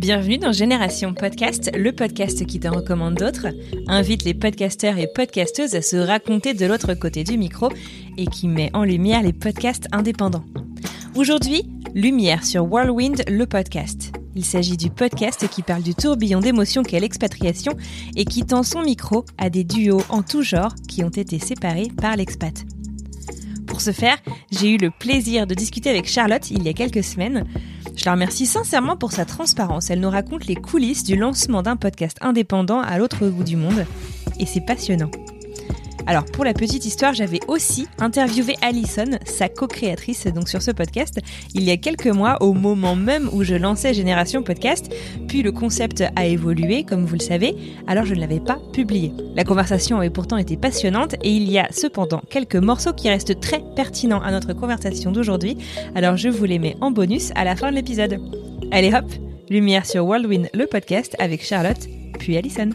Bienvenue dans Génération Podcast, le podcast qui te recommande d'autres, invite les podcasteurs et podcasteuses à se raconter de l'autre côté du micro et qui met en lumière les podcasts indépendants. Aujourd'hui, lumière sur Whirlwind, le podcast. Il s'agit du podcast qui parle du tourbillon d'émotions qu'est l'expatriation et qui tend son micro à des duos en tout genre qui ont été séparés par l'expat. Pour ce faire, j'ai eu le plaisir de discuter avec Charlotte il y a quelques semaines. Je la remercie sincèrement pour sa transparence. Elle nous raconte les coulisses du lancement d'un podcast indépendant à l'autre bout du monde. Et c'est passionnant. Alors pour la petite histoire, j'avais aussi interviewé Alison, sa co-créatrice donc sur ce podcast, il y a quelques mois au moment même où je lançais Génération Podcast, puis le concept a évolué comme vous le savez, alors je ne l'avais pas publié. La conversation avait pourtant été passionnante et il y a cependant quelques morceaux qui restent très pertinents à notre conversation d'aujourd'hui, alors je vous les mets en bonus à la fin de l'épisode. Allez hop, lumière sur Whirlwind le podcast avec Charlotte, puis Alison.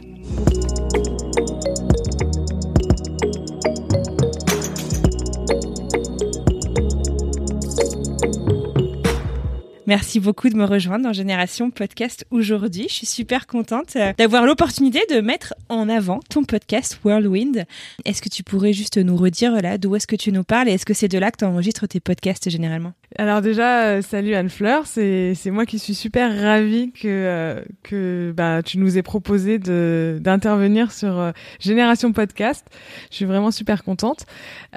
Merci beaucoup de me rejoindre dans Génération Podcast aujourd'hui. Je suis super contente euh, d'avoir l'opportunité de mettre en avant ton podcast Whirlwind. Est-ce que tu pourrais juste nous redire là d'où est-ce que tu nous parles et est-ce que c'est de là que tu enregistres tes podcasts généralement? Alors déjà, euh, salut Anne Fleur, c'est moi qui suis super ravie que, euh, que bah, tu nous aies proposé d'intervenir sur Génération Podcast. Je suis vraiment super contente.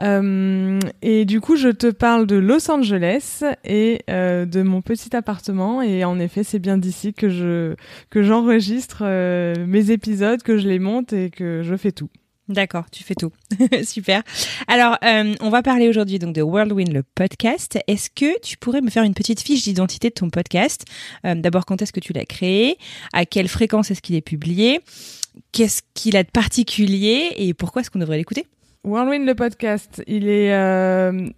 Et du coup, je te parle de Los Angeles et de mon petit appartement et en effet c'est bien d'ici que je que j'enregistre euh, mes épisodes, que je les monte et que je fais tout. D'accord, tu fais tout. Super. Alors, euh, on va parler aujourd'hui donc de Whirlwind, le podcast. Est-ce que tu pourrais me faire une petite fiche d'identité de ton podcast? Euh, D'abord, quand est-ce que tu l'as créé? À quelle fréquence est-ce qu'il est publié? Qu'est-ce qu'il a de particulier? Et pourquoi est-ce qu'on devrait l'écouter? Whirlwind, le podcast, il est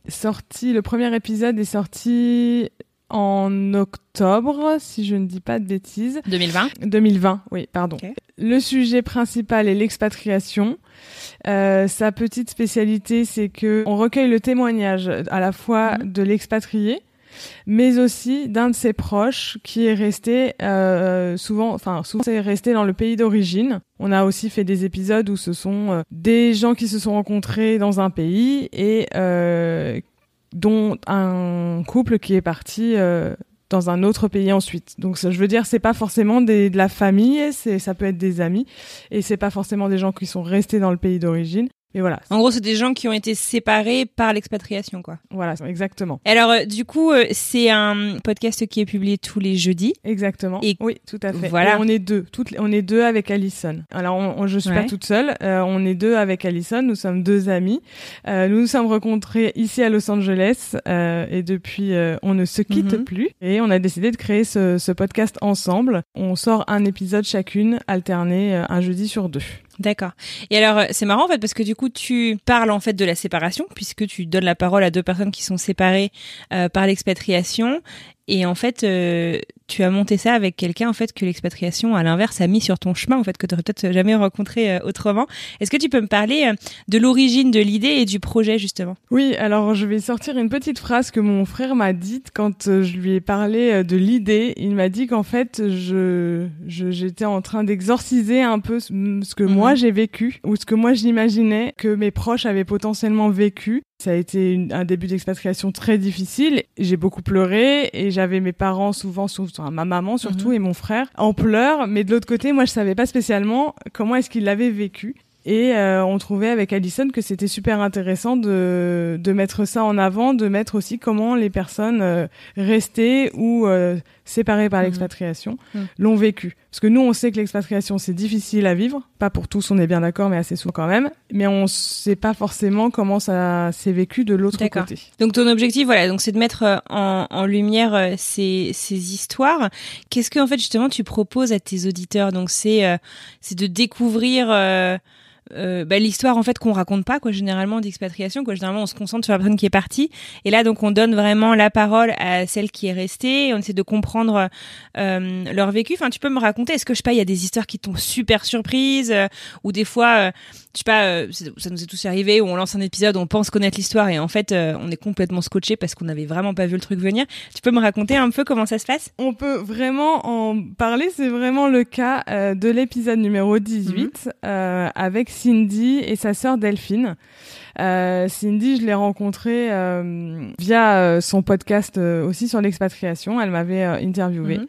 sorti, le premier épisode est sorti en octobre, si je ne dis pas de bêtises. 2020 2020, oui, pardon. Le sujet principal est l'expatriation. Euh, sa petite spécialité, c'est que on recueille le témoignage à la fois mhm. de l'expatrié, mais aussi d'un de ses proches qui est resté euh, souvent, enfin souvent c'est resté dans le pays d'origine. On a aussi fait des épisodes où ce sont euh, des gens qui se sont rencontrés dans un pays et euh, dont un couple qui est parti euh, dans un autre pays ensuite. Donc je veux dire, c'est pas forcément des, de la famille, c'est ça peut être des amis, et c'est pas forcément des gens qui sont restés dans le pays d'origine. Et voilà. En gros, c'est des gens qui ont été séparés par l'expatriation, quoi. Voilà, exactement. Alors, euh, du coup, euh, c'est un podcast qui est publié tous les jeudis. Exactement. Et oui, tout à fait. Voilà. Et on est deux. Toutes, on est deux avec Alison. Alors, on, je suis pas toute seule. Euh, on est deux avec Alison. Nous sommes deux amis. nous nous sommes rencontrés ici à Los Angeles et depuis, on ne se quitte Mhm. plus. Et on a décidé de créer ce, ce podcast ensemble. On sort un épisode chacune, alterné un jeudi sur deux. D'accord. Et alors, euh, c'est marrant en fait parce que du coup, tu parles en fait de la séparation puisque tu donnes la parole à deux personnes qui sont séparées euh, par l'expatriation. Et en fait, euh, tu as monté ça avec quelqu'un en fait que l'expatriation, à l'inverse, a mis sur ton chemin en fait que tu aurais peut-être jamais rencontré euh, autrement. Est-ce que tu peux me parler euh, de l'origine de l'idée et du projet justement? Oui, alors je vais sortir une petite phrase que mon frère m'a dite quand euh, je lui ai parlé de l'idée. Il m'a dit qu'en fait, je je- j'étais en train d'exorciser un peu ce ce que Mhm. moi j'ai vécu ou ce que moi j'imaginais que mes proches avaient potentiellement vécu. Ça a été une- un début d'expatriation très difficile. J'ai beaucoup pleuré et j'avais mes parents souvent, sou- enfin, ma maman surtout Mhm. et mon frère en pleurs. Mais de l'autre côté, moi je savais pas spécialement comment est-ce qu'ils l'avaient vécu. Et euh, on trouvait avec Alison que c'était super intéressant de, de mettre ça en avant, de mettre aussi comment les personnes euh, restées ou euh, séparées par Mhm. l'expatriation Mhm. l'ont vécu. Parce que nous, on sait que l'expatriation, c'est difficile à vivre. Pas pour tous, on est bien d'accord, mais assez souvent quand même. Mais on sait pas forcément comment ça s'est vécu de l'autre côté. Donc ton objectif, voilà, donc c'est de mettre euh, en, en lumière euh, ces, ces histoires. Qu'est-ce que en fait justement tu proposes à tes auditeurs? Donc c'est euh, c'est de découvrir euh, bah, l'histoire en fait qu'on raconte pas quoi généralement d'expatriation quoi. Généralement on se concentre sur la personne qui est partie. Et là donc on donne vraiment la parole à celle qui est restée. On essaie de comprendre euh, leur vécu. Enfin tu peux me raconter est-ce que je sais pas il y a des histoires qui t'ont super surprise euh, ou des fois euh, je sais pas euh, ça nous est tous arrivé où on lance un épisode on pense connaître l'histoire et en fait euh, on est complètement scotché parce qu'on n'avait vraiment pas vu le truc venir tu peux me raconter un peu comment ça se passe? On peut vraiment en parler. C'est vraiment le cas euh, de l'épisode numéro 18 euh, avec Cindy et sa sœur Delphine. Euh, Cindy, je l'ai rencontrée euh, via son podcast aussi sur l'expatriation. Elle m'avait euh, interviewé Mhm.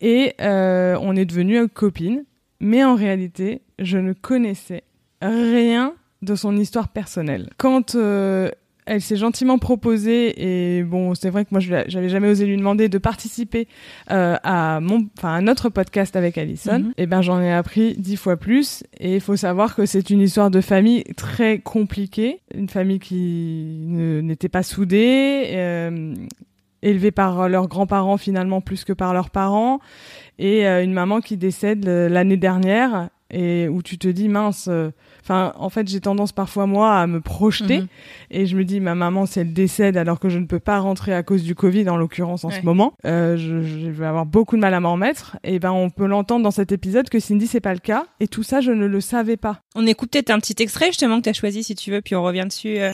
et euh, on est devenues copines. Mais en réalité, je ne connaissais rien de son histoire personnelle. Quand euh, elle s'est gentiment proposée et bon, c'est vrai que moi j'avais jamais osé lui demander de participer euh, à mon, enfin à notre podcast avec Alison. Mhm. Et ben j'en ai appris dix fois plus. Et il faut savoir que c'est une histoire de famille très compliquée, une famille qui n'était pas soudée. euh, élevée par leurs grands-parents finalement plus que par leurs parents et euh, une maman qui décède euh, l'année dernière et où tu te dis mince euh, en fait j'ai tendance parfois moi à me projeter Mhm. et je me dis ma maman si elle décède alors que je ne peux pas rentrer à cause du Covid en l'occurrence en Ouais. ce moment euh, je, je vais avoir beaucoup de mal à m'en remettre et ben on peut l'entendre dans cet épisode que Cindy c'est pas le cas et tout ça je ne le savais pas on écoute peut-être un petit extrait justement que tu as choisi si tu veux puis on revient dessus euh.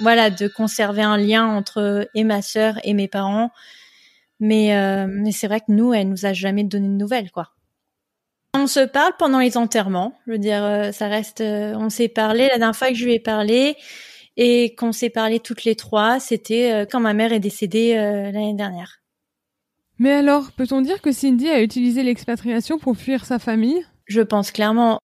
voilà, de conserver un lien entre et ma sœur et mes parents. Mais, euh, mais c'est vrai que nous, elle nous a jamais donné de nouvelles, quoi. On se parle pendant les enterrements. Je veux dire, euh, ça reste. euh, on s'est parlé la dernière fois que je lui ai parlé et qu'on s'est parlé toutes les trois, c'était euh, quand ma mère est décédée l'année dernière. mais alors peut-on dire que Cindy a utilisé l'expatriation pour fuir sa famille? Je pense clairement.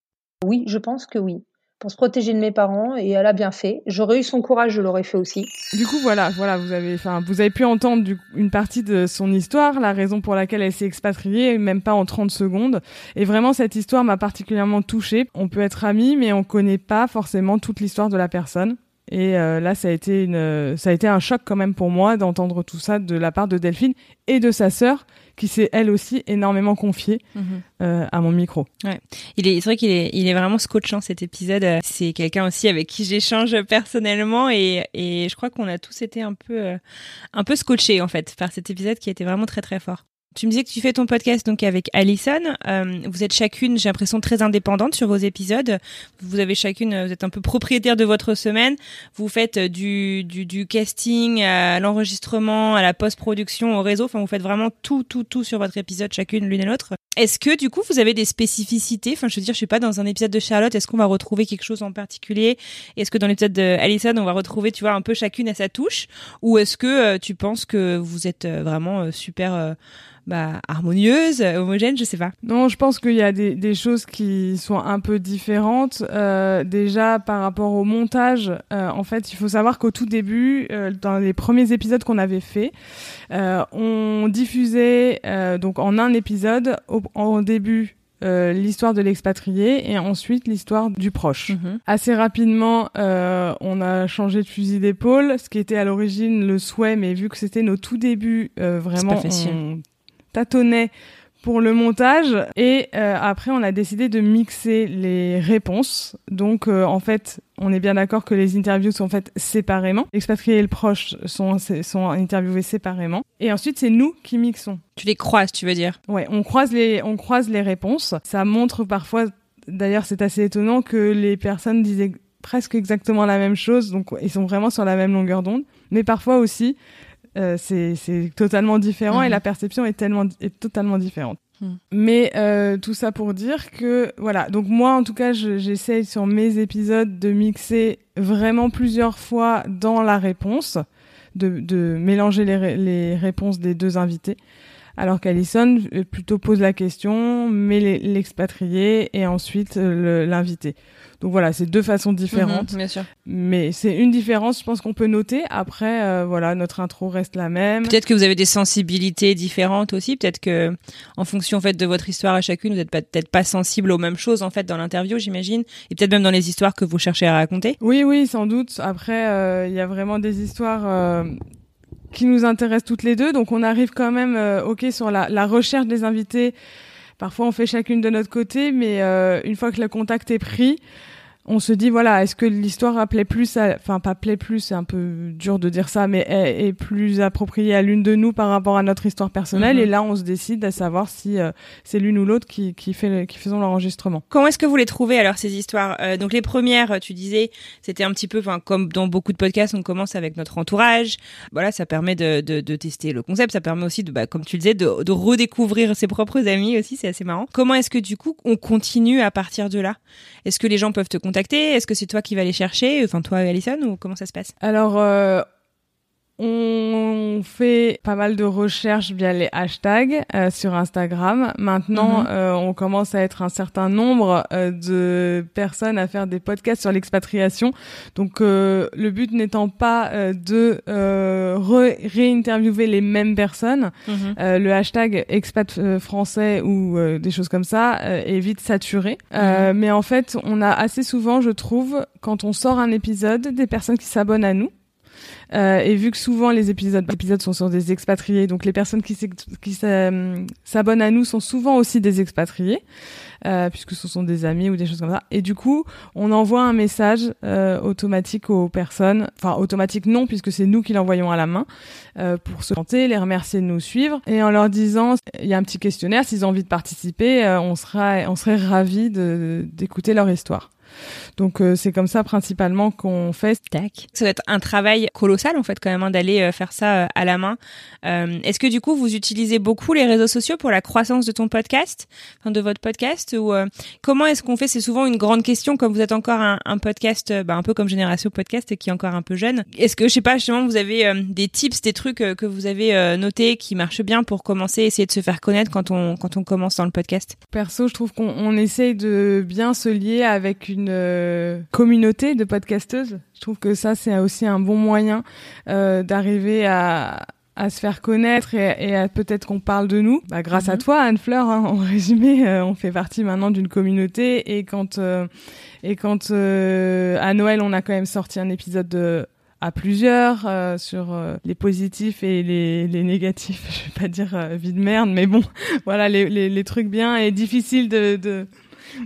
Oui, je pense que oui. Pour se protéger de mes parents, et elle a bien fait. J'aurais eu son courage, je l'aurais fait aussi. Du coup, voilà, voilà, vous avez, enfin, vous avez pu entendre une partie de son histoire, la raison pour laquelle elle s'est expatriée, même pas en 30 secondes. Et vraiment, cette histoire m'a particulièrement touchée. On peut être amis, mais on connaît pas forcément toute l'histoire de la personne. Et euh, là, ça a été une, ça a été un choc quand même pour moi d'entendre tout ça de la part de Delphine et de sa sœur, qui s'est elle aussi énormément confiée euh, à mon micro. Il est, c'est vrai qu'il est, il est vraiment scotchant cet épisode. Euh, C'est quelqu'un aussi avec qui j'échange personnellement et, et je crois qu'on a tous été un peu, euh, un peu scotchés en fait par cet épisode qui était vraiment très très fort. Tu me disais que tu fais ton podcast donc avec Alison. Euh, vous êtes chacune, j'ai l'impression, très indépendante sur vos épisodes. Vous avez chacune, vous êtes un peu propriétaire de votre semaine. Vous faites euh, du, du, du casting à l'enregistrement, à la post-production, au réseau. Enfin, vous faites vraiment tout, tout, tout sur votre épisode, chacune l'une et l'autre. Est-ce que du coup vous avez des spécificités? Enfin, je veux dire, je suis pas dans un épisode de Charlotte. Est-ce qu'on va retrouver quelque chose en particulier? Est-ce que dans l'épisode de Alison, on va retrouver, tu vois, un peu chacune à sa touche? Ou est-ce que euh, tu penses que vous êtes euh, vraiment euh, super euh, bah, harmonieuse, euh, homogène Je sais pas. Non, je pense qu'il y a des, des choses qui sont un peu différentes. Euh, déjà, par rapport au montage, euh, en fait, il faut savoir qu'au tout début, euh, dans les premiers épisodes qu'on avait fait, euh, on diffusait euh, donc en un épisode au, en début euh, l'histoire de l'expatrié et ensuite l'histoire du proche. Assez rapidement, euh, on a changé de fusil d'épaule, ce qui était à l'origine le souhait, mais vu que c'était nos tout débuts, euh, vraiment, on tâtonnait pour le montage et euh, après on a décidé de mixer les réponses. Donc euh, en fait, on est bien d'accord que les interviews sont faites séparément. L'expatrié et le proche sont sont interviewés séparément et ensuite c'est nous qui mixons. Tu les croises, tu veux dire? Ouais, on croise les on croise les réponses. Ça montre parfois d'ailleurs c'est assez étonnant que les personnes disaient presque exactement la même chose donc ils sont vraiment sur la même longueur d'onde mais parfois aussi euh, c'est totalement différent et Mhm. la perception est tellement est totalement différente. Mhm. Mais euh, tout ça pour dire que voilà donc moi en tout cas je- j'essaye sur mes épisodes de mixer vraiment plusieurs fois dans la réponse de, de mélanger les, les réponses des deux invités alors qu'Alison euh, plutôt pose la question, met l'expatrié et ensuite euh, l'invité. Donc voilà, c'est deux façons différentes. Mhm, bien sûr. Mais c'est une différence, je pense qu'on peut noter. Après, euh, voilà, notre intro reste la même. Peut-être que vous avez des sensibilités différentes aussi. Peut-être que, en fonction en fait de votre histoire à chacune, vous n'êtes peut-être pas sensible aux mêmes choses en fait dans l'interview, j'imagine, et peut-être même dans les histoires que vous cherchez à raconter. Oui, oui, sans doute. Après, euh, il y a vraiment des histoires. Euh, qui nous intéressent toutes les deux, donc on arrive quand même, ok, sur la, la recherche des invités. Parfois, on fait chacune de notre côté, mais une fois que le contact est pris, on se dit voilà est-ce que l'histoire appelait plus enfin pas plaît plus c'est un peu dur de dire ça mais est, plus appropriée à l'une de nous par rapport à notre histoire personnelle. Mhm. et là on se décide à savoir si euh, c'est l'une ou l'autre qui, qui fait qui faisons l'enregistrement. Comment est-ce que vous les trouvez alors ces histoires? Euh, donc les premières tu disais c'était un petit peu enfin comme dans beaucoup de podcasts on commence avec notre entourage. Voilà ça permet de, de, de tester le concept. Ça permet aussi de bah, comme tu le disais de, de redécouvrir ses propres amis aussi. C'est assez marrant. Comment est-ce que du coup on continue à partir de là? Est-ce que les gens peuvent te est-ce que c'est toi qui vas les chercher? Enfin, toi, Alison, ou comment ça se passe? Euh, on fait pas mal de recherches via les hashtags euh, sur Instagram. Maintenant, mhm. euh, on commence à être un certain nombre euh, de personnes à faire des podcasts sur l'expatriation. Donc, le but n'étant pas de réinterviewer les mêmes personnes, mhm. le hashtag expat français ou des choses comme ça est vite saturé. Mhm. mais en fait, on a assez souvent, je trouve, quand on sort un épisode, des personnes qui s'abonnent à nous. Euh, et vu que souvent les épisodes, épisodes sont sur des expatriés, donc les personnes qui s'abonnent à nous sont souvent aussi des expatriés, euh, puisque ce sont des amis ou des choses comme ça. Et du coup, on envoie un message euh, automatique aux personnes, enfin automatique non, puisque c'est nous qui l'envoyons à la main, euh, pour se chanter, les remercier de nous suivre, et en leur disant, il y a un petit questionnaire, s'ils ont envie de participer, euh, on sera, on serait ravis d'écouter leur histoire. Donc euh, c'est comme ça principalement qu'on fait. Tac. Ça doit être un travail colossal en fait quand même hein, d'aller euh, faire ça euh, à la main. Est-ce que du coup vous utilisez beaucoup les réseaux sociaux pour la croissance de ton podcast, enfin, de votre podcast ou comment est-ce qu'on fait? C'est souvent une grande question comme vous êtes encore un, un podcast, bah, un peu comme Génération Podcast qui est encore un peu jeune. Est-ce que je sais pas justement vous avez des tips, des trucs que vous avez notés qui marchent bien pour commencer, essayer de se faire connaître quand on quand on commence dans le podcast? Perso, je trouve qu'on essaye de bien se lier avec une euh, communauté de podcasteuses. Je trouve que ça, c'est aussi un bon moyen euh, d'arriver à, à se faire connaître et, et à peut-être qu'on parle de nous. Bah, grâce à mhm. toi, Anne Fleur, hein, en résumé, euh, on fait partie maintenant d'une communauté et quand et quand à Noël, on a quand même sorti un épisode de à plusieurs sur les positifs et les, les négatifs. Je vais pas dire vie de merde, mais bon, voilà les, les, les trucs bien et difficiles de, de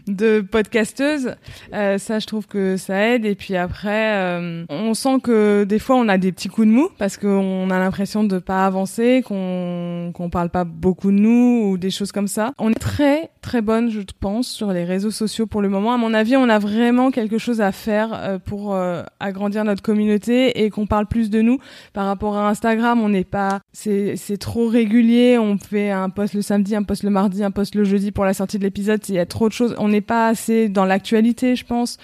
de podcasteuse. Euh, ça, je trouve que ça aide. Et puis après, euh, on sent que des fois, on a des petits coups de mou parce qu'on a l'impression de pas avancer, qu'on qu'on parle pas beaucoup de nous ou des choses comme ça. On est très très bonne, je pense, sur les réseaux sociaux pour le moment. À mon avis, on a vraiment quelque chose à faire euh, pour agrandir notre communauté et qu'on parle plus de nous par rapport à Instagram. On n'est pas, c'est c'est trop régulier. On fait un post le samedi, un post le mardi, un post le jeudi pour la sortie de l'épisode. Il y a trop de choses on n'est pas assez dans l'actualité, je pense.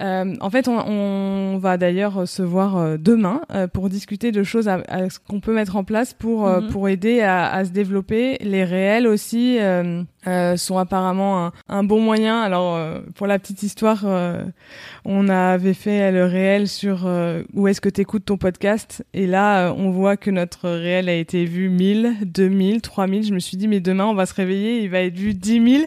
Euh, en fait, on, va d'ailleurs se voir euh, demain euh, pour discuter de choses à, qu'on peut mettre en place pour mhm. pour aider à, se développer. Les réels aussi sont apparemment un, bon moyen. Alors, pour la petite histoire, on avait fait le réel sur où est-ce que tu écoutes ton podcast, et là, on voit que notre réel a été vu 1000, 2000, 3000. Je me suis dit, mais demain, on va se réveiller, il va être vu 10 000.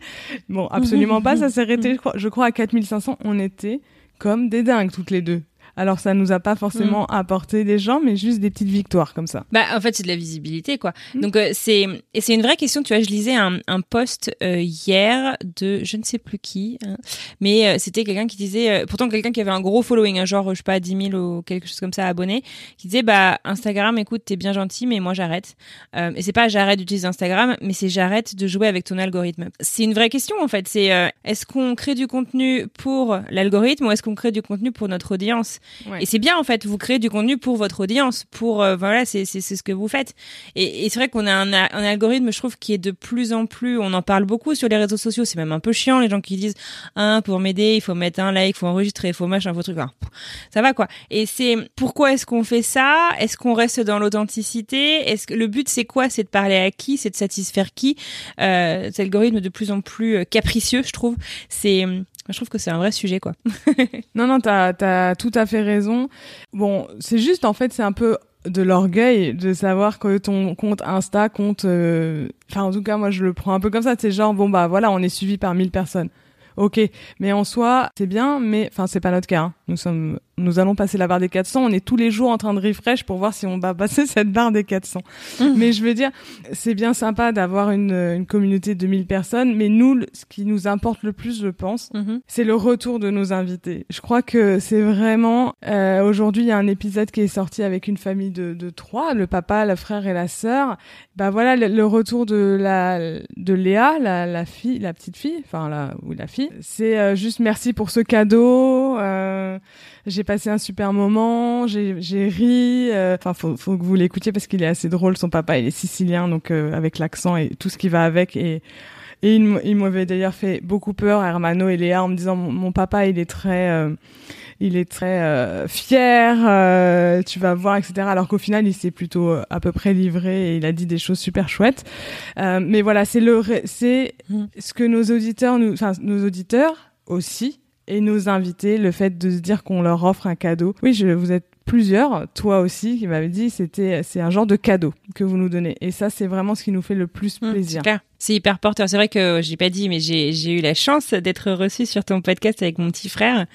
Bon, absolument pas ça s'est arrêté, je crois, je crois, à 4500. On était comme des dingues toutes les deux. Alors ça nous a pas forcément mm. apporté des gens, mais juste des petites victoires comme ça. Bah en fait c'est de la visibilité quoi. Mm. Donc euh, c'est et c'est une vraie question. Tu vois, je lisais un, un post euh, hier de je ne sais plus qui, hein, mais euh, c'était quelqu'un qui disait pourtant quelqu'un qui avait un gros following, hein, genre je sais pas 10 000 ou quelque chose comme ça abonnés, qui disait bah Instagram, écoute t'es bien gentil, mais moi j'arrête. et c'est pas j'arrête d'utiliser Instagram, mais c'est j'arrête de jouer avec ton algorithme. C'est une vraie question en fait. C'est est-ce qu'on crée du contenu pour l'algorithme ou est-ce qu'on crée du contenu pour notre audience? Et c'est bien en fait, vous créez du contenu pour votre audience, pour euh, voilà, c'est c'est ce que vous faites. Et, et c'est vrai qu'on a un, un algorithme, je trouve, qui est de plus en plus, on en parle beaucoup sur les réseaux sociaux. C'est même un peu chiant les gens qui disent, ah, pour m'aider, il faut mettre un like, il faut enregistrer, il faut machin, il faut truc. Pff, ça va quoi. Et c'est pourquoi est-ce qu'on fait ça? Est-ce qu'on reste dans l'authenticité? Est-ce que le but c'est quoi? C'est de parler à qui? C'est de satisfaire qui? Euh, Cet algorithme de plus en plus euh, capricieux, je trouve. C'est je trouve que c'est un vrai sujet, quoi. Non, non, t'as as tout à fait raison. Bon, c'est juste, en fait, c'est un peu de l'orgueil de savoir que ton compte Insta compte... euh, Enfin, en tout cas, moi, je le prends un peu comme ça. C'est genre, bon, bah voilà, on est suivi par 1000 personnes. Ok, mais en soi, c'est bien, mais enfin, c'est pas notre cas. hein. Nous sommes, nous allons passer la barre des 400. On est tous les jours en train de refresh pour voir si on va passer cette barre des 400. Mais je veux dire, c'est bien sympa d'avoir une, une communauté de 1000 personnes, mais nous, ce qui nous importe le plus, je pense, Mhm. c'est le retour de nos invités. Je crois que c'est vraiment euh, aujourd'hui il y a un épisode qui est sorti avec une famille de, de trois, le papa, le frère et la sœur. Bah voilà le, le retour de la de Léa, la, la fille, la petite fille, enfin la oui la fille. C'est euh, juste merci pour ce cadeau. euh, j'ai passé un super moment, j'ai ri. euh, Enfin faut faut que vous l'écoutiez parce qu'il est assez drôle. Son papa il est sicilien donc euh, avec l'accent et tout ce qui va avec et et il, m'avait d'ailleurs fait beaucoup peur, Hermano et Léa, en me disant mon, mon papa, il est très, euh, il est très euh, fier, euh, tu vas voir, etc. Alors qu'au final, il s'est plutôt euh, à peu près livré et il a dit des choses super chouettes. Euh, mais voilà, c'est le, c'est Mm. ce que nos auditeurs, nous, enfin nos auditeurs aussi et nos invités, le fait de se dire qu'on leur offre un cadeau. Oui, je, vous êtes plusieurs, toi aussi, qui m'avait dit c'était c'est un genre de cadeau que vous nous donnez. Et ça, c'est vraiment ce qui nous fait le plus Mmh, plaisir. C'est hyper porteur. C'est vrai que j'ai pas dit, mais j'ai eu la chance d'être reçue sur ton podcast avec mon petit frère.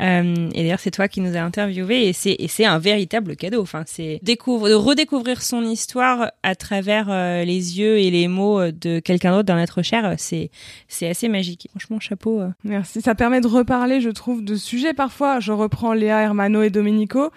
Euh, et d'ailleurs, c'est toi qui nous as interviewé et c'est un véritable cadeau. Enfin, c'est découvre de redécouvrir son histoire à travers euh, les yeux et les mots de quelqu'un d'autre d'un être cher. C'est c'est assez magique. Franchement, chapeau. euh. Merci. Ça permet de reparler, je trouve, de sujets parfois. Je reprends Léa, Hermano et Domenico.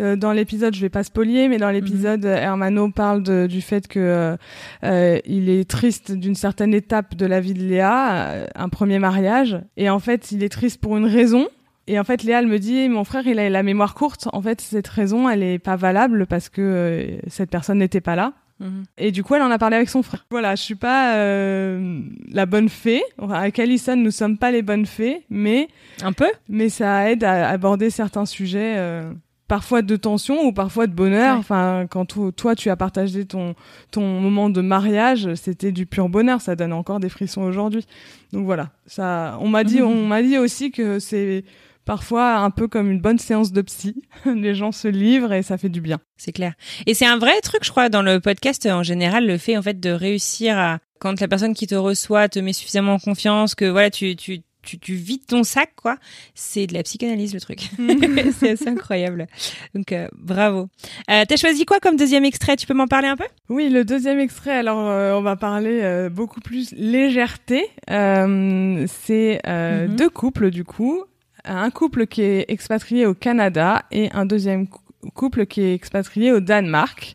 Euh, dans l'épisode, je vais pas spolier, mais dans l'épisode, euh, Hermano parle de- du fait que euh, euh, il est triste d'une certaine étape de la vie de Léa, euh, un premier mariage, et en fait, il est triste pour une raison. Et en fait, Léa, elle me dit, mon frère, il a la mémoire courte. En fait, cette raison, elle est pas valable parce que euh, cette personne n'était pas là. Mhm. Et du coup, elle en a parlé avec son frère. Voilà, je suis pas euh, la bonne fée. Enfin, avec Alison, nous sommes pas les bonnes fées, mais Un peu. mais ça aide à aborder certains sujets, euh, parfois de tension ou parfois de bonheur. Ouais. Enfin, quand to- toi tu as partagé ton ton moment de mariage, c'était du pur bonheur. Ça donne encore des frissons aujourd'hui. Donc voilà, ça. On m'a dit, on m'a dit aussi que c'est parfois un peu comme une bonne séance de psy. Les gens se livrent et ça fait du bien. C'est clair. Et c'est un vrai truc, je crois, dans le podcast en général, le fait en fait de réussir à quand la personne qui te reçoit te met suffisamment en confiance, que voilà, tu tu tu, tu vides ton sac, quoi. C'est de la psychanalyse le truc. c'est assez incroyable. Donc euh, bravo. Euh, T'as choisi quoi comme deuxième extrait? Tu peux m'en parler un peu? Oui, le deuxième extrait, alors euh, on va parler euh, beaucoup plus légèreté. Euh, c'est euh, Mhm. deux couples du coup. Un couple qui est expatrié au Canada et un deuxième cou- couple qui est expatrié au Danemark.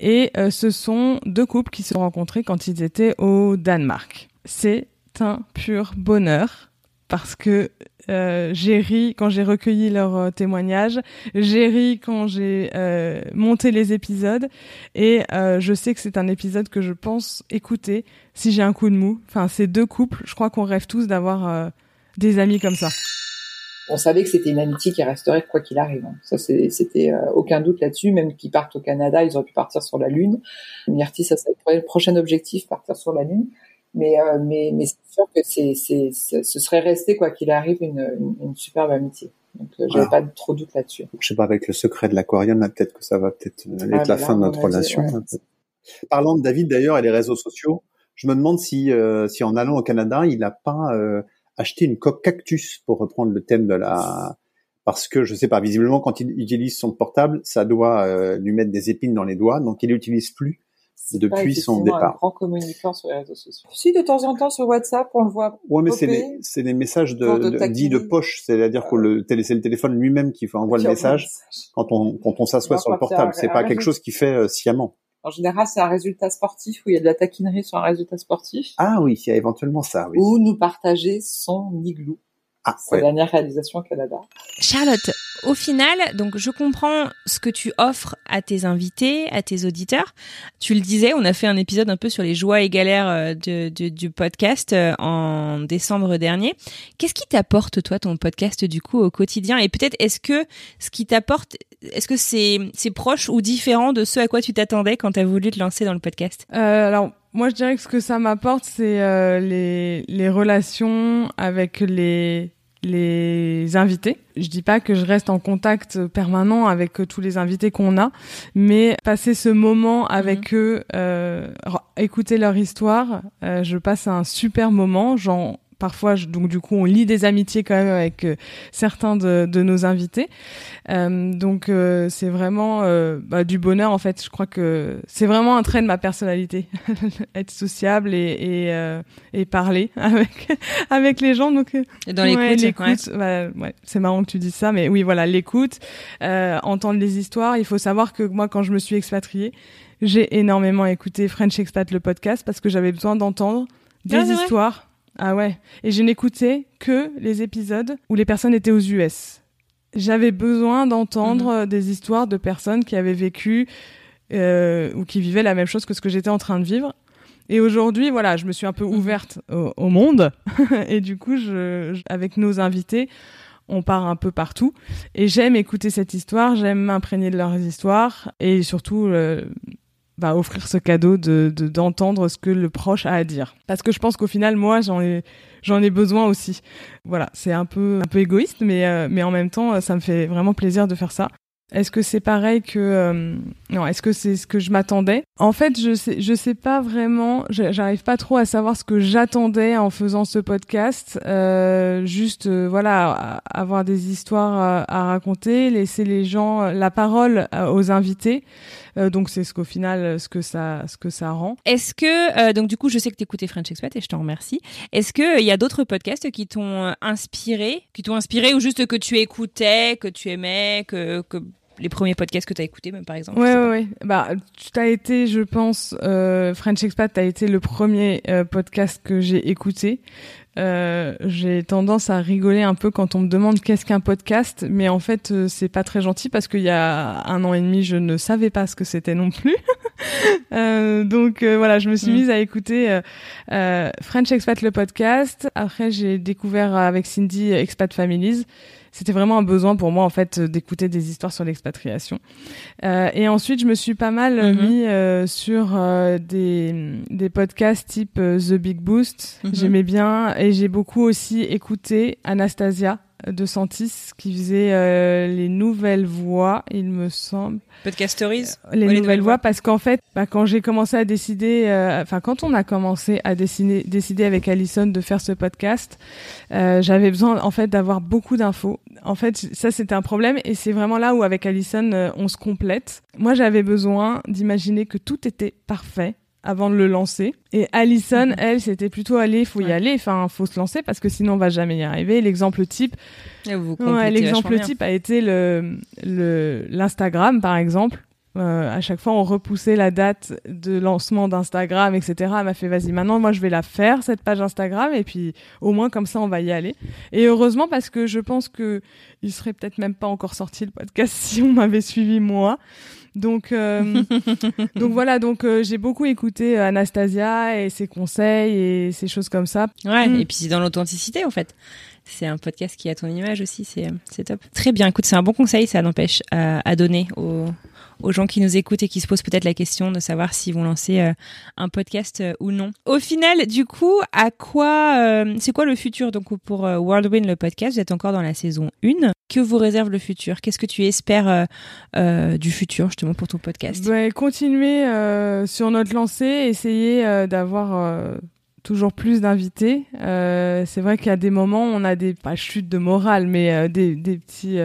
Et euh, ce sont deux couples qui se sont rencontrés quand ils étaient au Danemark. C'est un pur bonheur parce que euh, j'ai ri quand j'ai recueilli leurs euh, témoignages, j'ai ri quand j'ai euh, monté les épisodes et je sais que c'est un épisode que je pense écouter si j'ai un coup de mou. Enfin, ces deux couples, je crois qu'on rêve tous d'avoir des amis comme ça. on savait que c'était une amitié qui resterait quoi qu'il arrive. hein. Ça, c'était aucun doute là-dessus. Même qu'ils partent au Canada, ils auraient pu partir sur la Lune. Myrti, ça serait le prochain objectif, partir sur la Lune. Mais, euh, mais, mais c'est sûr que c'est, c'est, ce serait resté quoi qu'il arrive une, une, une superbe amitié. Donc, euh, j'avais Voilà. pas trop de doute là-dessus. Je sais pas, avec le secret de l'aquarium, là, peut-être que ça va peut-être euh, être Ah, la bah là, fin de notre relation. ouais. peu. Parlant de David d'ailleurs et les réseaux sociaux, je me demande si, euh, si en allant au Canada, il n'a pas euh, acheté une coque cactus pour reprendre le thème de la. Parce que je sais pas, visiblement quand il utilise son portable, ça doit euh, lui mettre des épines dans les doigts, donc il l'utilise plus C'est pas depuis son effectivement un départ. grand communicant sur les réseaux sociaux. Si, de temps en temps sur WhatsApp, on le voit. Ouais, mais c'est des, c'est des messages de, de dits de poche, c'est-à-dire que le télé, c'est le téléphone lui-même qui fait envoie le Qui message quand on quand on s'assoit sur le portable. C'est pas quelque chose qu'il fait euh, sciemment. En général, c'est un résultat sportif où il y a de la taquinerie sur un résultat sportif. Ah oui, il y a éventuellement ça, oui. Ou nous partager son igloo. Ah, Sa ouais. dernière réalisation au Canada. Charlotte, au final, donc je comprends ce que tu offres à tes invités, à tes auditeurs. Tu le disais, on a fait un épisode un peu sur les joies et galères euh, de, de- du podcast euh, en décembre dernier. Qu'est-ce qui t'apporte toi ton podcast du coup au quotidien? Et peut-être est-ce que ce qui t'apporte, est-ce que c'est c'est proche ou différent de ce à quoi tu t'attendais quand tu as voulu te lancer dans le podcast? Euh, alors, moi, je dirais que ce que ça m'apporte, c'est euh, les, les relations avec les, les invités. Je dis pas que je reste en contact permanent avec euh, tous les invités qu'on a, mais passer ce moment avec eux, euh, écouter leur histoire, euh, je passe un super moment. J'en Parfois, je- donc du coup, on lit des amitiés quand même avec euh, certains de, de nos invités. Euh, donc, euh, c'est vraiment euh, bah, du bonheur en fait. Je crois que c'est vraiment un trait de ma personnalité, être sociable et et, euh, et parler avec avec les gens. Donc, euh, Dans ouais, l'écoute, bah, ouais, c'est marrant que tu dises ça, mais oui, voilà, l'écoute, euh, entendre les histoires. Il faut savoir que moi, quand je me suis expatriée, j'ai énormément écouté French Expat le podcast parce que j'avais besoin d'entendre des Ah, vrai histoires. Ah ouais. Et je n'écoutais que les épisodes où les personnes étaient aux US. J'avais besoin d'entendre Mhm. des histoires de personnes qui avaient vécu euh, ou qui vivaient la même chose que ce que j'étais en train de vivre. Et aujourd'hui, voilà, je me suis un peu ouverte au, au monde. et du coup, je, je- avec nos invités, on part un peu partout. Et j'aime écouter cette histoire, j'aime m'imprégner de leurs histoires et surtout euh, bah, offrir ce cadeau de de- d'entendre ce que le proche a à dire. Parce que je pense qu'au final, moi, j'en ai j'en ai besoin aussi. Voilà, c'est un peu un peu égoïste, mais euh, mais en même temps, ça me fait vraiment plaisir de faire ça. Est-ce que c'est pareil que euh, non Est-ce que c'est ce que je m'attendais? En fait, je sais je sais pas vraiment. J'arrive pas trop à savoir ce que j'attendais en faisant ce podcast. Euh, juste euh, voilà, avoir des histoires à, raconter, laisser les gens la parole euh, aux invités. Euh, donc c'est ce qu'au final euh, ce que ça ce que ça rend. Est-ce que euh, donc du coup je sais que tu écoutais French Expat et je t'en remercie. Est-ce que il y a d'autres podcasts qui t'ont euh, inspiré, qui t'ont inspiré ou juste que tu écoutais, que tu aimais, que, que les premiers podcasts que tu as écoutés même par exemple Ouais, ouais, ouais. Bah, tu t'as été, je pense, euh, French Expat, t'as été le premier euh, podcast que j'ai écouté. Euh, j'ai tendance à rigoler un peu quand on me demande qu'est-ce qu'un podcast, mais en fait, euh, c'est pas très gentil parce qu'il y a un an et demi, je ne savais pas ce que c'était non plus. Euh, donc euh, voilà, je me suis Mm. mise à écouter French Expat le podcast. Après, j'ai découvert avec Cindy Expat Families. C'était vraiment un besoin pour moi en fait d'écouter des histoires sur l'expatriation. Euh, et ensuite, je me suis pas mal euh, Mhm. mis euh, sur euh, des, des podcasts type euh, The Big Boost. Mhm. J'aimais bien et j'ai beaucoup aussi écouté Anastasia de Santis qui faisait euh, les nouvelles voix, il me semble. Podcast Stories. les, Ouais, nouvelles, voix. parce qu'en fait bah, quand j'ai commencé à décider euh, enfin quand on a commencé à dessiner, décider avec Alison de faire ce podcast euh, j'avais besoin en fait d'avoir beaucoup d'infos. En fait ça c'était un problème et c'est vraiment là où avec Alison euh, on se complète. Moi j'avais besoin d'imaginer que tout était parfait avant de le lancer. Et Alison, elle, c'était plutôt aller, faut y aller, enfin, faut se lancer parce que sinon on va jamais y arriver. L'exemple type, Ouais, l'exemple type a été le le l'Instagram par exemple. Euh, à chaque fois, on repoussait la date de lancement d'Instagram, etc. Elle m'a fait vas-y, maintenant moi je vais la faire cette page Instagram et puis au moins comme ça on va y aller. Et heureusement parce que je pense que il serait peut-être même pas encore sorti le podcast si on m'avait suivi moi. Donc euh, donc voilà, donc euh, j'ai beaucoup écouté Anastasia et ses conseils et ces choses comme ça. Ouais, Mm. et puis c'est dans l'authenticité en fait. C'est un podcast qui a ton image aussi, c'est c'est top. Très bien, écoute, c'est un bon conseil, ça n'empêche à, à donner aux, aux gens qui nous écoutent et qui se posent peut-être la question de savoir s'ils vont lancer euh, un podcast euh, ou non. Au final, du coup, à quoi, euh, c'est quoi le futur donc pour Whirlwind le podcast? Vous êtes encore dans la saison 1. Que vous réserve le futur? Qu'est-ce que tu espères du futur justement pour ton podcast? Ouais, continuer sur notre lancée, essayer d'avoir toujours plus d'invités. C'est vrai a des moments on a des pas chutes de morale, mais des, petits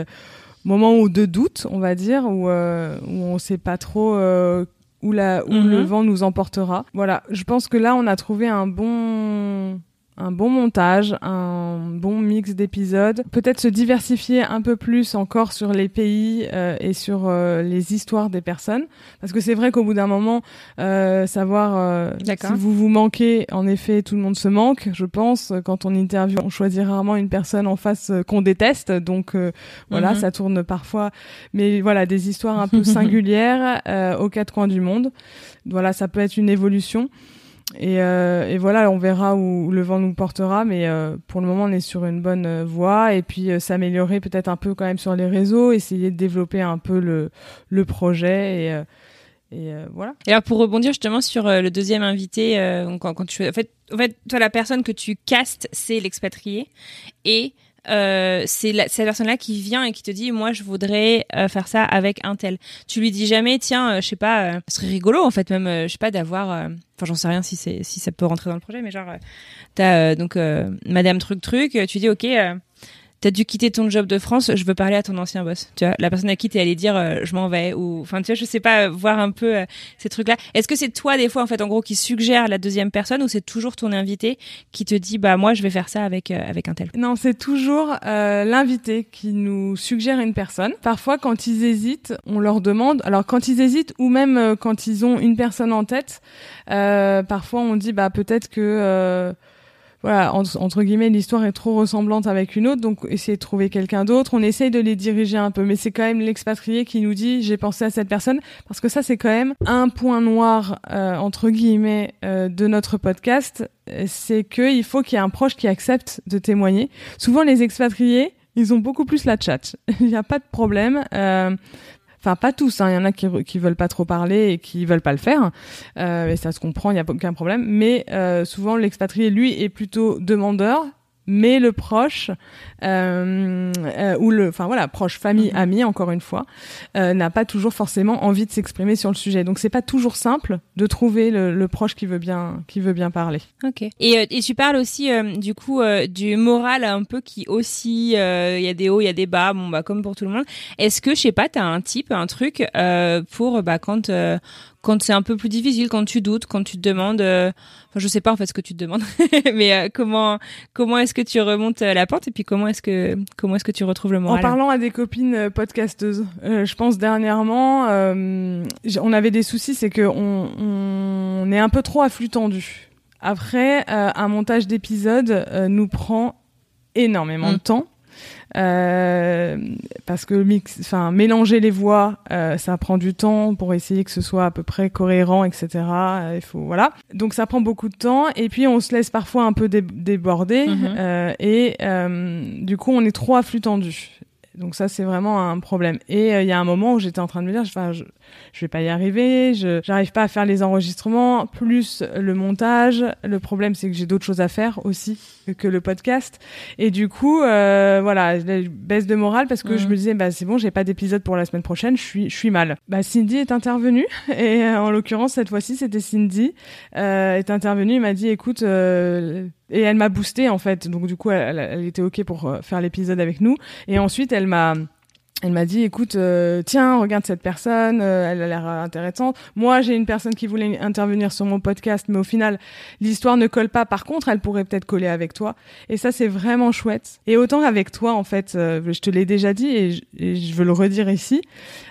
moments où de doute, on va dire, où, euh, où on sait pas trop euh, où, la, où Mhm. le vent nous emportera. Voilà, je pense que là, on a trouvé un bon un bon montage, un bon mix d'épisodes, peut-être se diversifier un peu plus encore sur les pays euh, et sur euh, les histoires des personnes, parce que c'est vrai qu'au bout d'un moment, euh, savoir euh, si vous vous manquez, en effet, tout le monde se manque, je pense. Quand on interviewe, on choisit rarement une personne en face euh, qu'on déteste, donc euh, voilà, Mhm. ça tourne parfois, mais voilà, des histoires un peu singulières euh, aux quatre coins du monde. Voilà, ça peut être une évolution. Et, euh, et voilà, on verra où, le vent nous portera, mais euh, pour le moment, on est sur une bonne euh, voie. Et puis s'améliorer peut-être un peu quand même sur les réseaux, essayer de développer un peu le, projet et, voilà. Et alors pour rebondir justement sur le deuxième invité, quand tu en fait, en fait, toi la personne que tu castes, c'est l'expatrié et euh, c'est la- personne-là qui vient et qui te dit moi je voudrais euh, faire ça avec un tel. Tu lui dis jamais tiens euh, je sais pas, ce serait rigolo en fait même je sais pas d'avoir, enfin j'en sais rien si c'est si ça peut rentrer dans le projet mais genre t'as donc Madame truc truc, tu dis ok. T'as dû quitter ton job de France, je veux parler à ton ancien boss. Tu vois, la personne à qui t'es allé dire euh, je m'en vais ou enfin tu vois, je sais pas euh, voir un peu euh, ces trucs-là. Est-ce que c'est toi des fois en fait en gros qui suggère la deuxième personne ou c'est toujours ton invité qui te dit bah moi je vais faire ça avec euh, avec un tel? Non, c'est toujours l'invité qui nous suggère une personne. Parfois, quand ils hésitent, on leur demande. Alors, quand ils hésitent ou même quand ils ont une personne en tête, parfois on dit bah peut-être que voilà entre, guillemets l'histoire est trop ressemblante avec une autre, donc essayer de trouver quelqu'un d'autre. On essaye de les diriger un peu, mais c'est quand même l'expatrié qui nous dit j'ai pensé à cette personne parce que ça c'est quand même un point noir euh, entre guillemets euh, de notre podcast, euh, c'est que il faut qu'il y ait un proche qui accepte de témoigner. Souvent les expatriés, ils ont beaucoup plus la chat. Il n'y a pas de problème. Euh, Enfin, pas tous. hein. Il y en a qui, qui veulent pas trop parler et qui veulent pas le faire. Euh, et ça se comprend, il y a aucun problème. Mais euh, souvent, l'expatrié, lui, est plutôt demandeur. Mais le proche euh, euh, ou le, enfin voilà, proche, famille, Mhm. ami, encore une fois, euh, n'a pas toujours forcément envie de s'exprimer sur le sujet. Donc c'est pas toujours simple de trouver le, le proche qui veut bien, qui veut bien parler. Ok. Et, euh, et tu parles aussi euh, du coup euh, du moral un peu qui aussi euh, il y a des hauts, il y a des bas, bon bah comme pour tout le monde. Est-ce que je sais pas, t'as un type, un truc euh, pour bah quand euh, quand c'est un peu plus difficile, quand tu doutes, quand tu te demandes, euh, enfin je sais pas en fait ce que tu te demandes, mais euh, comment comment est-ce que tu remontes euh, la pente et puis comment est-ce que comment est-ce que tu retrouves le moral? En parlant à des copines euh, podcasteuses, euh, je pense dernièrement, on avait des soucis, c'est que on, on est un peu trop à flux tendu. Après, un montage d'épisodes euh, nous prend énormément Mm. de temps. Euh, parce que mix, enfin mélanger les voix, euh, ça prend du temps pour essayer que ce soit à peu près cohérent, etc. Euh, Il faut voilà. Donc ça prend beaucoup de temps et puis on se laisse parfois un peu dé- déborder Mhm. euh, et euh, du coup on est trop à flux tendu. Donc ça c'est vraiment un problème. Et euh, il y a un moment où j'étais en train de me dire, enfin, je, je vais pas y arriver, je j'arrive pas à faire les enregistrements, plus le montage. Le problème c'est que j'ai d'autres choses à faire aussi que le podcast. Et du coup, euh, voilà, baisse de morale parce que je me disais, bah c'est bon, j'ai pas d'épisode pour la semaine prochaine, je suis je suis mal. Bah Cindy est intervenue et euh, en l'occurrence cette fois-ci c'était Cindy euh, est intervenue, il m'a dit, écoute. euh, et elle m'a boosté en fait, donc du coup elle, elle- elle était ok pour euh, faire l'épisode avec nous. Et ensuite elle m'a elle m'a dit écoute euh, tiens regarde cette personne euh, elle a l'air intéressante. Moi j'ai une personne qui voulait intervenir sur mon podcast mais au final l'histoire ne colle pas. Par contre elle pourrait peut-être coller avec toi. Et ça c'est vraiment chouette. Et autant avec toi en fait euh, je te l'ai déjà dit et je, et je veux le redire ici.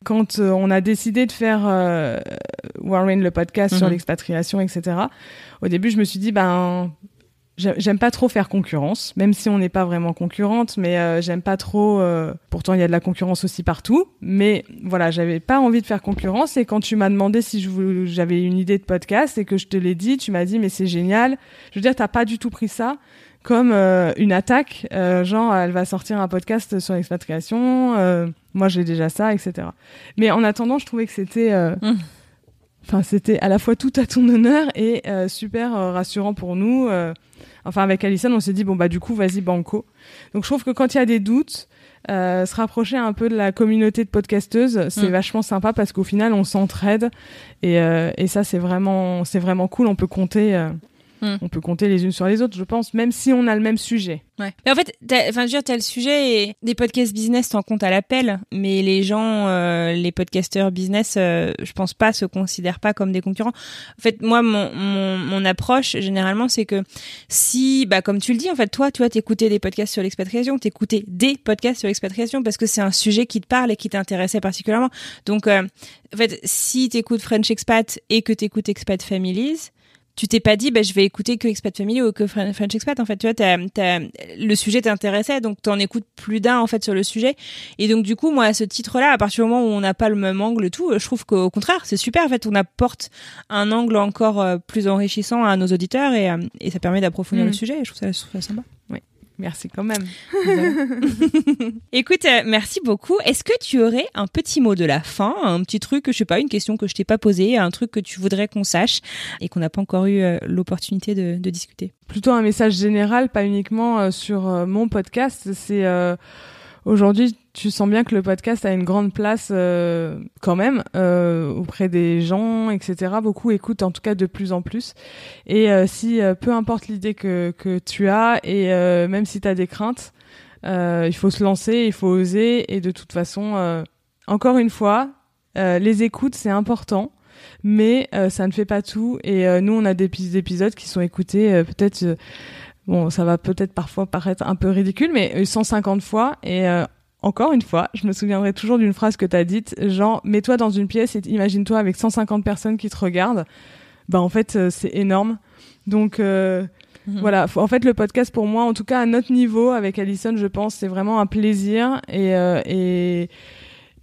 Quand euh, on a décidé de faire euh, Warren le podcast sur Mhm. l'expatriation etc au début je me suis dit ben J'aime pas trop faire concurrence, même si on n'est pas vraiment concurrente, mais euh, j'aime pas trop. euh, pourtant, il y a de la concurrence aussi partout, mais voilà, j'avais pas envie de faire concurrence. Et quand tu m'as demandé si j'avais une idée de podcast et que je te l'ai dit, tu m'as dit mais c'est génial. Je veux dire, t'as pas du tout pris ça comme euh, une attaque, euh, genre elle va sortir un podcast sur l'expatriation. euh, moi, j'ai déjà ça, etc. Mais en attendant, je trouvais que c'était euh, Mm. Enfin, c'était à la fois tout à ton honneur et euh, super euh, rassurant pour nous. euh. enfin, avec Alison, on s'est dit bon bah du coup, vas-y banco. Donc, je trouve que quand il y a des doutes, euh, se rapprocher un peu de la communauté de podcasteuses, c'est Mm. vachement sympa parce qu'au final, on s'entraide et, euh, et ça, c'est vraiment, c'est vraiment cool. On peut compter. Hmm. On peut compter les unes sur les autres, je pense, même si on a le même sujet. Ouais. Mais en fait, enfin, dire, t'as le sujet et des podcasts business t'en compte à l'appel, mais les gens, euh, les podcasteurs business, euh, je pense pas se considèrent pas comme des concurrents. En fait, moi, mon, mon, mon approche généralement, c'est que si, bah, comme tu le dis, en fait, toi, tu vois, t'écoutais des podcasts sur l'expatriation, t'écoutais des podcasts sur l'expatriation parce que c'est un sujet qui te parle et qui t'intéressait particulièrement. Donc, euh, en fait, si t'écoutes French Expat et que t'écoutes Expat Families, tu t'es pas dit bah, je vais écouter que Expat Family ou que French Expat en fait. Tu vois t'as, t'as, le sujet t'intéressait donc t'en écoutes plus d'un en fait sur le sujet. Et donc du coup moi à ce titre là à partir du moment où on n'a pas le même angle tout je trouve qu'au contraire c'est super en fait. On apporte un angle encore euh, plus enrichissant à nos auditeurs et, euh, et ça permet d'approfondir Mm. le sujet. Et je trouve ça, je trouve ça sympa Merci quand même. Écoute, euh, merci beaucoup. Est-ce que tu aurais un petit mot de la fin, un petit truc, je sais pas, une question que je t'ai pas posée, un truc que tu voudrais qu'on sache et qu'on n'a pas encore eu euh, l'opportunité de, de discuter? Plutôt un message général, pas uniquement euh, sur mon podcast. C'est aujourd'hui, tu sens bien que le podcast a une grande place euh, quand même euh, auprès des gens, etc. Beaucoup écoutent en tout cas de plus en plus. Et euh, si euh, peu importe l'idée que, que tu as et euh, même si tu as des craintes, euh, il faut se lancer, il faut oser. Et de toute façon, encore une fois, les écoutes c'est important. Mais ça ne fait pas tout et nous on a des épis- épisodes qui sont écoutés peut-être bon ça va peut-être parfois paraître un peu ridicule mais euh, 150 fois et euh, encore une fois, je me souviendrai toujours d'une phrase que tu as dite, genre mets-toi dans une pièce et imagine-toi avec 150 personnes qui te regardent. Bah en fait, euh, c'est énorme. Donc euh, Mhm. voilà, en fait le podcast pour moi, en tout cas à notre niveau avec Alison, je pense, c'est vraiment un plaisir et euh, et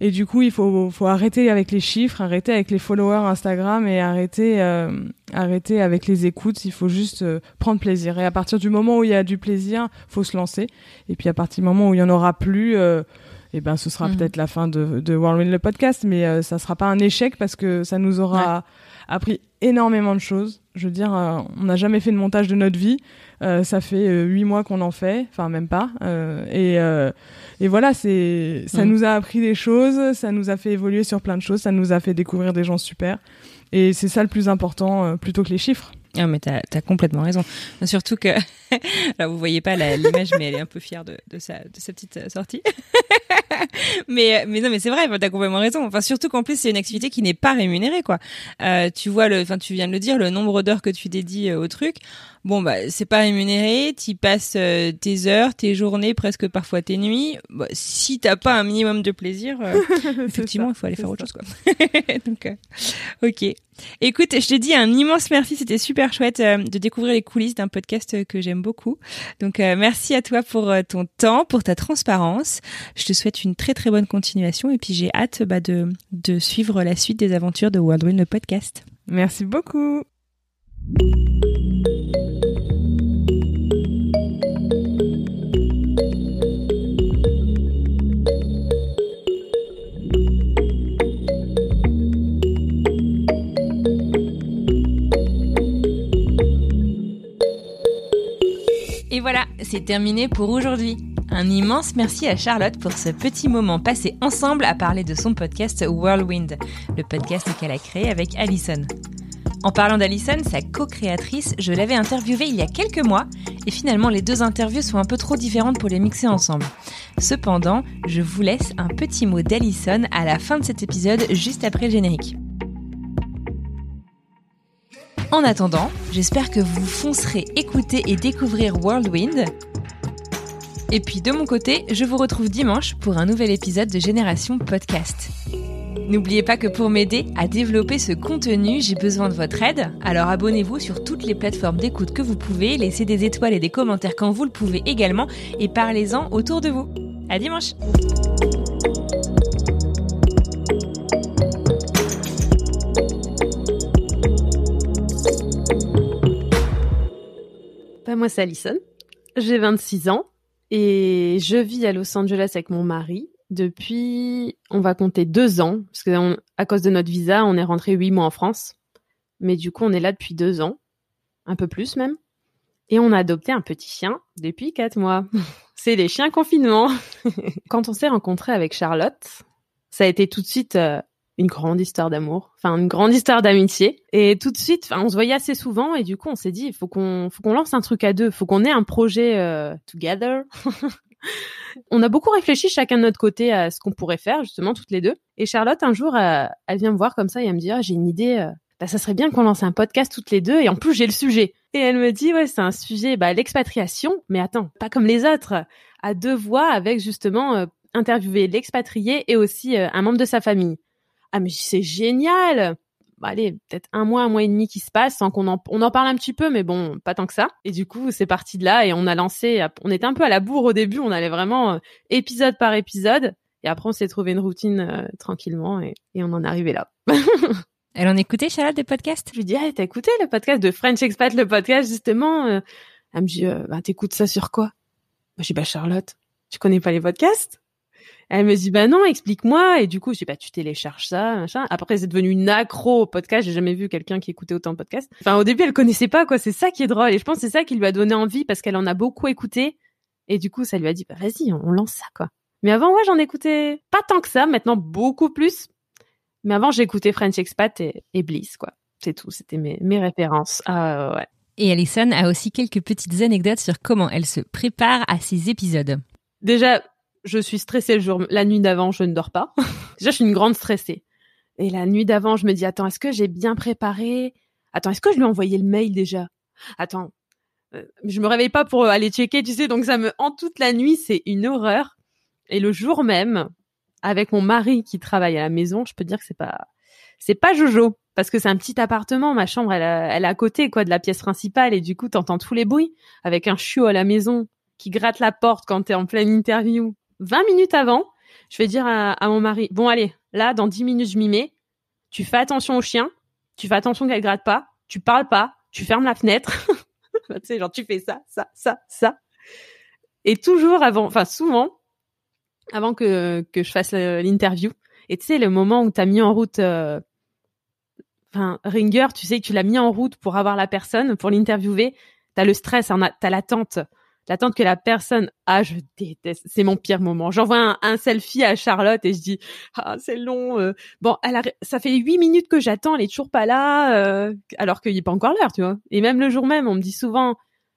et du coup, il faut, faut arrêter avec les chiffres, arrêter avec les followers Instagram et arrêter, euh, arrêter avec les écoutes. Il faut juste euh, prendre plaisir. Et à partir du moment où il y a du plaisir, faut se lancer. Et puis à partir du moment où il y en aura plus, euh, eh ben ce sera Mhm. peut-être la fin de, de Whirlwind le podcast, mais euh, ça sera pas un échec parce que ça nous aura appris énormément de choses. Je veux dire, euh, on n'a jamais fait de montage de notre vie. Euh, ça fait euh, huit mois qu'on en fait, enfin même pas. Euh, et, euh, et voilà, c'est ça Mhm. nous a appris des choses, ça nous a fait évoluer sur plein de choses, ça nous a fait découvrir des gens super. Et c'est ça le plus important, euh, plutôt que les chiffres. Ah mais t'as as complètement raison. Surtout que, alors vous voyez pas l'image, mais elle est un peu fière de, de sa de sa petite euh, sortie. mais mais non mais c'est vrai, t'as complètement raison. Enfin surtout qu'en plus c'est une activité qui n'est pas rémunérée quoi. Euh, tu vois le, enfin tu viens de le dire, le nombre d'heures que tu dédies euh, au truc. Bon bah c'est pas rémunéré, tu passes euh, tes heures, tes journées, presque parfois tes nuits. Bah, si t'as pas un minimum de plaisir, euh, effectivement il faut aller faire autre chose quoi. Donc euh, ok. Écoute, je te dis un immense merci, c'était super chouette euh, de découvrir les coulisses d'un podcast euh, que j'aime beaucoup. Donc euh, merci à toi pour euh, ton temps, pour ta transparence. Je te souhaite une très très bonne continuation et puis j'ai hâte bah, de, de suivre la suite des aventures de Worldwind le podcast. Merci beaucoup. Voilà, c'est terminé pour aujourd'hui. Un immense merci à Charlotte pour ce petit moment passé ensemble à parler de son podcast Whirlwind, le podcast qu'elle a créé avec Alison. En parlant d'Alison, sa co-créatrice, je l'avais interviewée il y a quelques mois et finalement les deux interviews sont un peu trop différentes pour les mixer ensemble. Cependant, je vous laisse un petit mot d'Alison à la fin de cet épisode juste après le générique. En attendant, j'espère que vous foncerez écouter et découvrir Whirlwind. Et puis de mon côté, je vous retrouve dimanche pour un nouvel épisode de Génération Podcast. N'oubliez pas que pour m'aider à développer ce contenu, j'ai besoin de votre aide. Alors abonnez-vous sur toutes les plateformes d'écoute que vous pouvez, laissez des étoiles et des commentaires quand vous le pouvez également et parlez-en autour de vous. À dimanche Bah, moi, c'est Alison. J'ai 26 ans et je vis à Los Angeles avec mon mari depuis, on va compter deux ans, parce que à cause de notre visa, on est rentré huit mois en France. Mais du coup, on est là depuis deux ans, un peu plus même. Et on a adopté un petit chien depuis quatre mois. C'est les chiens confinement. Quand on s'est rencontré avec Charlotte, ça a été tout de suite euh, une grande histoire d'amour, enfin une grande histoire d'amitié. Et tout de suite, on se voyait assez souvent et du coup on s'est dit il faut qu'on faut qu'on lance un truc à deux, faut qu'on ait un projet euh, together. on a beaucoup réfléchi chacun de notre côté à ce qu'on pourrait faire justement toutes les deux. Et Charlotte un jour euh, elle vient me voir comme ça et elle me dit ah, j'ai une idée. Euh, bah, ça serait bien qu'on lance un podcast toutes les deux et en plus j'ai le sujet. Et elle me dit ouais c'est un sujet bah l'expatriation mais attends pas comme les autres à deux voix avec justement interviewer l'expatrié et aussi un membre de sa famille. Ah mais c'est génial bah, allez, peut-être un mois, un mois et demi qui se passe sans qu'on en, on en parle un petit peu, mais bon, pas tant que ça. Et du coup, c'est parti de là et on a lancé, on était un peu à la bourre au début, on allait vraiment euh, épisode par épisode. Et après, on s'est trouvé une routine euh, tranquillement et, et, on en est arrivé là. Elle en écoutait, Charlotte, des podcasts? Je lui dis, ah, t'as écouté le podcast de French Expat, le podcast, justement euh? Elle me dit, bah, t'écoutes ça sur quoi? Bah, Je dis, bah, Charlotte, tu connais pas les podcasts? Elle me dit bah non, explique-moi et du coup je dis bah tu télécharges ça machin. Après c'est devenu une accro au podcast. J'ai jamais vu quelqu'un qui écoutait autant de podcasts. Enfin au début elle connaissait pas quoi. C'est ça qui est drôle et je pense c'est ça qui lui a donné envie parce qu'elle en a beaucoup écouté et du coup ça lui a dit bah vas-y on lance ça quoi. Mais avant ouais j'en écoutais pas tant que ça. Maintenant beaucoup plus. Mais avant j'écoutais French Expat et, et Bliss quoi. C'est tout. C'était mes, mes références. Ah ouais. Et Alison a aussi quelques petites anecdotes sur comment elle se prépare à ces épisodes. Déjà, je suis stressée le jour, la nuit d'avant, je ne dors pas. Déjà, je suis une grande stressée. Et la nuit d'avant, je me dis, attends, est-ce que j'ai bien préparé? Attends, est-ce que je lui ai envoyé le mail déjà? Attends, euh, je me réveille pas pour aller checker, tu sais, donc ça me hante toute la nuit, c'est une horreur. Et le jour même, avec mon mari qui travaille à la maison, je peux dire que c'est pas, c'est pas Jojo, parce que c'est un petit appartement, ma chambre, elle, elle est à côté, quoi, de la pièce principale, et du coup, t'entends tous les bruits, avec un chiot à la maison qui gratte la porte quand t'es en pleine interview 20 minutes avant, je vais dire à, mon mari, bon allez, là, dans 10 minutes, je m'y mets. Tu fais attention au chien, tu fais attention qu'elle gratte pas, tu parles pas, tu fermes la fenêtre. tu sais, genre, tu fais ça, ça, ça, ça. Et toujours avant, enfin souvent, avant que, que je fasse l'interview. Et tu sais, le moment où tu as mis en route, euh, enfin, Ringer, tu sais, tu l'as mis en route pour avoir la personne, pour l'interviewer, tu as le stress, tu as l'attente l'attente que la personne ah je déteste. C'est mon pire moment. J'envoie un, selfie à Charlotte et je dis ah c'est long euh. bon elle ça fait huit minutes que j'attends. Elle est toujours pas là euh, alors qu'il est pas encore l'heure tu vois. Et même le jour même on me dit souvent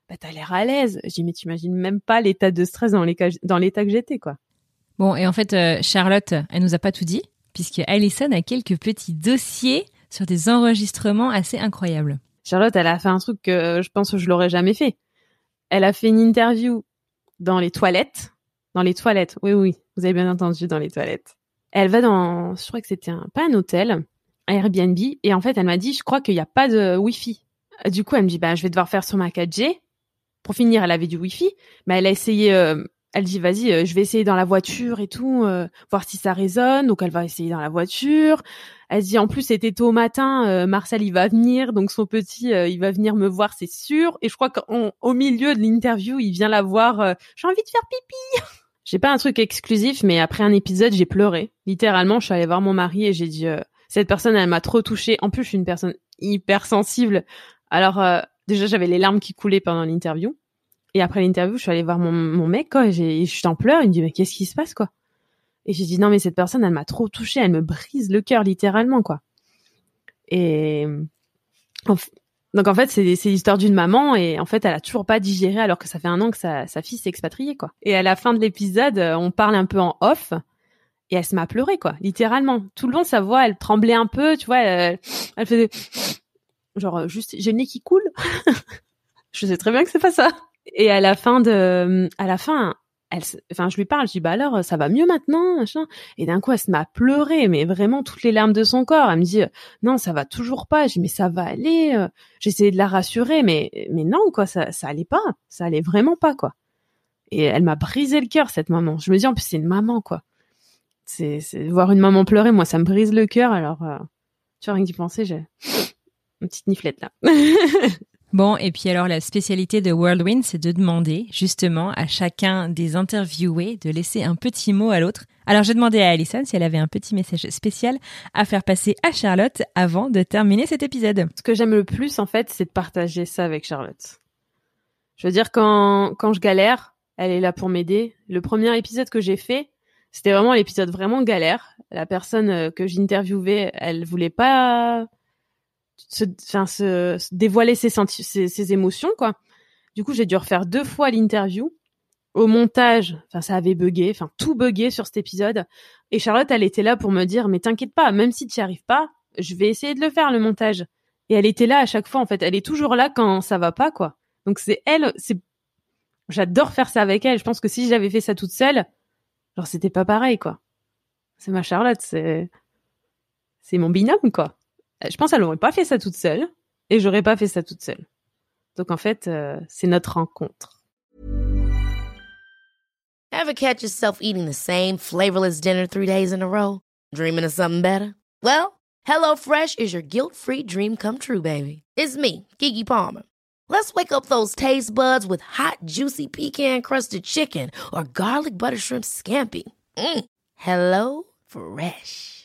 bah t'as l'air à l'aise je dis mais t'imagines même pas l'état de stress dans l'état dans l'état que j'étais quoi bon et en fait euh, Charlotte elle nous a pas tout dit puisque Alison a quelques petits dossiers sur des enregistrements assez incroyables. Charlotte elle a fait un truc que je pense que je l'aurais jamais fait elle a fait une interview dans les toilettes. Dans les toilettes. Oui, oui, vous avez bien entendu, dans les toilettes. Elle va dans, je crois que c'était un, pas un hôtel, un Airbnb. Et en fait, elle m'a dit, je crois qu'il n'y a pas de Wi-Fi. Du coup, elle me dit, bah, je vais devoir faire sur ma 4G. Pour finir, elle avait du Wi-Fi, mais elle a essayé, euh, elle dit, vas-y, euh, je vais essayer dans la voiture et tout, euh, voir si ça résonne. Donc, elle va essayer dans la voiture. Elle dit en plus c'était tôt au matin, euh, Marcel il va venir, donc son petit euh, il va venir me voir c'est sûr. Et je crois qu'au milieu de l'interview il vient la voir. Euh, j'ai envie de faire pipi. j'ai pas un truc exclusif, mais après un épisode j'ai pleuré. Littéralement je suis allée voir mon mari et j'ai dit cette personne elle m'a trop touchée. En plus je suis une personne hyper sensible. Alors déjà j'avais les larmes qui coulaient pendant l'interview. Et après l'interview je suis allée voir mon, mon mec quoi. Et je suis en pleurs. Il me dit mais qu'est-ce qui se passe quoi? Et j'ai dit non mais cette personne elle m'a trop touchée, elle me brise le cœur littéralement quoi. Et donc en fait c'est l'histoire d'une maman et en fait elle a toujours pas digéré alors que ça fait un an que sa, sa fille s'est expatriée quoi. Et à la fin de l'épisode euh, on parle un peu en off et elle se m'a pleuré quoi, littéralement. Tout le long sa voix elle tremblait un peu, tu vois, elle, elle faisait genre juste j'ai le nez qui coule. je sais très bien que c'est pas ça. Et à la fin de à la fin elle, enfin, je lui parle, je dis bah alors ça va mieux maintenant, machin. Et d'un coup, elle se met à mais vraiment toutes les larmes de son corps. Elle me dit non, ça va toujours pas. Je dis mais ça va aller. Euh. J'essayais de la rassurer, mais mais non quoi, ça ça allait pas, ça allait vraiment pas quoi. Et elle m'a brisé le cœur cette maman. Je me dis en plus c'est une maman quoi. C'est voir une maman pleurer, moi ça me brise le cœur. Alors euh, tu vois rien d'y penser, j'ai une petite niflette là. Bon, et puis alors la spécialité de Whirlwind, c'est de demander justement à chacun des interviewés de laisser un petit mot à l'autre. Alors j'ai demandé à Alison si elle avait un petit message spécial à faire passer à Charlotte avant de terminer cet épisode. Ce que j'aime le plus en fait, c'est de partager ça avec Charlotte. Je veux dire quand quand je galère, elle est là pour m'aider. Le premier épisode que j'ai fait, C'était vraiment l'épisode vraiment galère. La personne euh, que j'interviewais, elle voulait pas se, dévoiler ses émotions, quoi. Du coup, j'ai dû refaire deux fois l'interview. Au montage, enfin, ça avait bugué, enfin, tout bugué sur cet épisode. Et Charlotte, elle était là pour me dire, mais t'inquiète pas, même si tu n'y arrives pas, je vais essayer de le faire, le montage. Et elle était là à chaque fois, en fait. Elle est toujours là quand ça va pas, quoi. Donc c'est elle, c'est, j'adore faire ça avec elle. Je pense que si j'avais fait ça toute seule, genre c'était pas pareil, quoi. C'est ma Charlotte, c'est, c'est mon binôme, quoi. Je pense qu'elle aurait pas fait ça toute seule, et j'aurais pas fait ça toute seule. Donc en fait, euh, c'est notre rencontre. Ever catch yourself eating the same flavorless dinner three days in a row? Dreaming of something better? Well, HelloFresh is your guilt-free dream come true, baby. It's me, Kiki Palmer. Let's wake up those taste buds with hot, juicy pecan-crusted chicken or garlic butter shrimp scampi. Mm. Hello Fresh.